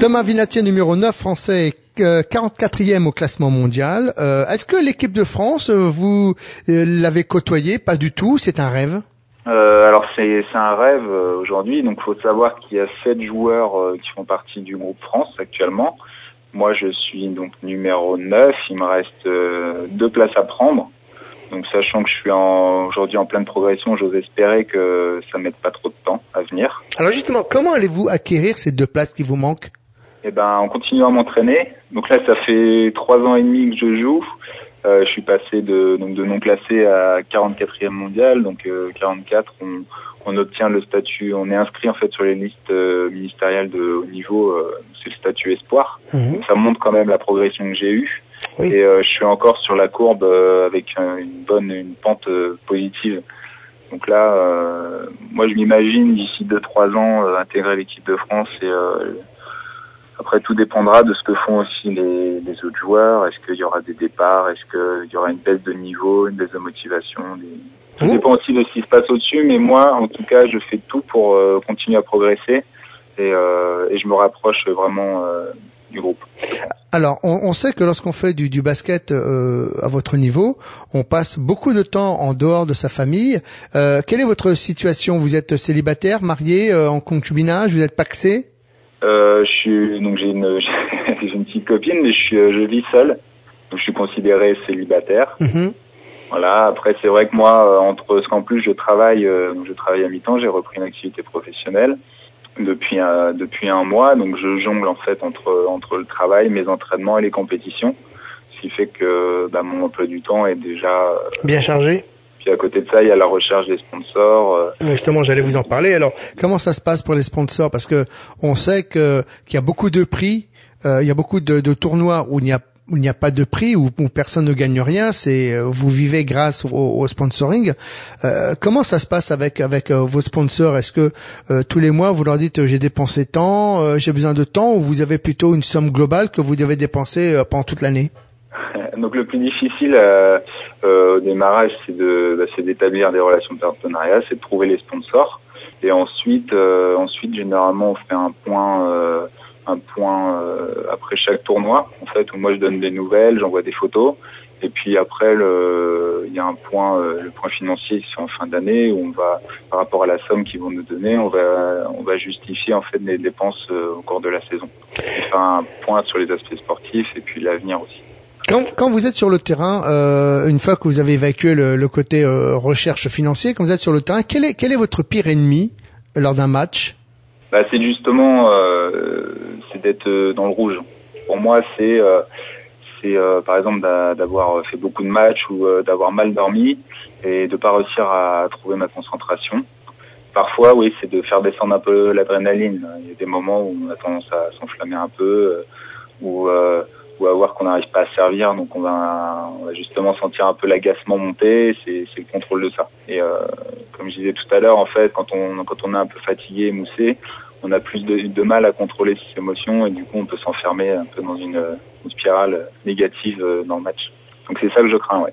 Thomas Vinatier, numéro 9 français, 44e au classement mondial. Est-ce que l'équipe de France, vous l'avez côtoyé Pas du tout, c'est un rêve? Alors c'est un rêve aujourd'hui, donc il faut savoir qu'il y a sept joueurs qui font partie du groupe France actuellement. Moi je suis donc numéro 9, il me reste deux places à prendre. Donc sachant que je suis aujourd'hui en pleine progression, j'ose espérer que ça ne mette pas trop de temps à venir. Alors justement, comment allez-vous acquérir ces deux places qui vous manquent? Eh ben, en continuant à m'entraîner. Donc là, ça fait trois ans et demi que je joue. Euh, je suis passé de donc de non classé à 44e mondial, donc 44. Euh, on, on, obtient le statut, on est inscrit en fait sur les listes euh, ministérielles de haut niveau. c'est le statut espoir. Mhm. Donc ça montre quand même la progression que j'ai eue. Et euh, je suis encore sur la courbe euh, avec une bonne une pente euh, positive. Donc là, moi je m'imagine d'ici 2-3 ans intégrer l'équipe de France et après tout dépendra de ce que font aussi les, les autres joueurs. Est-ce qu'il y aura des départs? Est-ce qu'il y aura une baisse de niveau, une baisse de motivation? Des... Ça dépend aussi de ce qui se passe au-dessus, mais moi, en tout cas, je fais tout pour continuer à progresser. Et, et je me rapproche vraiment du groupe. Alors, on, on, sait que lorsqu'on fait du, du basket euh, à votre niveau, on passe beaucoup de temps en dehors de sa famille. Euh, quelle est votre situation? Vous êtes célibataire, marié, euh, en concubinage? Vous êtes paxé? Euh, Je suis donc j'ai une, j'ai une petite copine, mais je suis je vis seul, donc je suis considéré célibataire. Mm-hmm. Voilà. Après, c'est vrai que moi, entre parce qu'en plus je travaille, je travaille à mi-temps, j'ai repris une activité professionnelle depuis un, depuis un mois, donc je jongle en fait entre entre le travail, mes entraînements et les compétitions, ce qui fait que bah, mon emploi du temps est déjà euh, bien chargé. Puis à côté de ça, il y a la recherche des sponsors. Euh. Justement, j'allais vous en parler. Alors, comment ça se passe pour les sponsors? Parce que on sait que qu'il y a beaucoup de prix, euh, il y a beaucoup de, de tournois où il n'y a où il n'y a pas de prix, où, personne ne gagne rien, c'est euh, vous vivez grâce au, sponsoring. Euh, comment ça se passe avec avec euh, vos sponsors? Est-ce que tous les mois vous leur dites j'ai dépensé tant, j'ai besoin de temps, ou vous avez plutôt une somme globale que vous devez dépenser pendant toute l'année? Donc le plus difficile au démarrage, c'est de bah, c'est d'établir des relations de partenariat, c'est de trouver les sponsors, et ensuite ensuite généralement on fait un point un point euh, après chaque tournoi, en fait, où moi je donne des nouvelles, j'envoie des photos. Et puis après, il y a un point, euh, le point financier, c'est en fin d'année, où on va, par rapport à la somme qu'ils vont nous donner, on va, on va justifier en fait les dépenses euh, au cours de la saison. On fait un point sur les aspects sportifs et puis l'avenir aussi. Quand, quand, vous êtes sur le terrain, euh, une fois que vous avez évacué le, le côté recherche financier, quand vous êtes sur le terrain, quel est, quel est votre pire ennemi lors d'un match? Bah, C'est justement c'est d'être euh, dans le rouge. Pour moi, c'est euh, c'est euh, par exemple d'avoir fait beaucoup de matchs ou d'avoir mal dormi et de pas réussir à trouver ma concentration. Parfois, oui, c'est de faire descendre un peu l'adrénaline. Il y a des moments où on a tendance à s'enflammer un peu ou ou à voir qu'on n'arrive pas à servir, donc on va, on va justement sentir un peu l'agacement monter. C'est le contrôle de ça. Et comme je disais tout à l'heure, en fait, quand on quand on est un peu fatigué, moussé, on a plus de, mal à contrôler ses émotions et du coup on peut s'enfermer un peu dans une, spirale négative euh, dans le match. Donc c'est ça que je crains, ouais.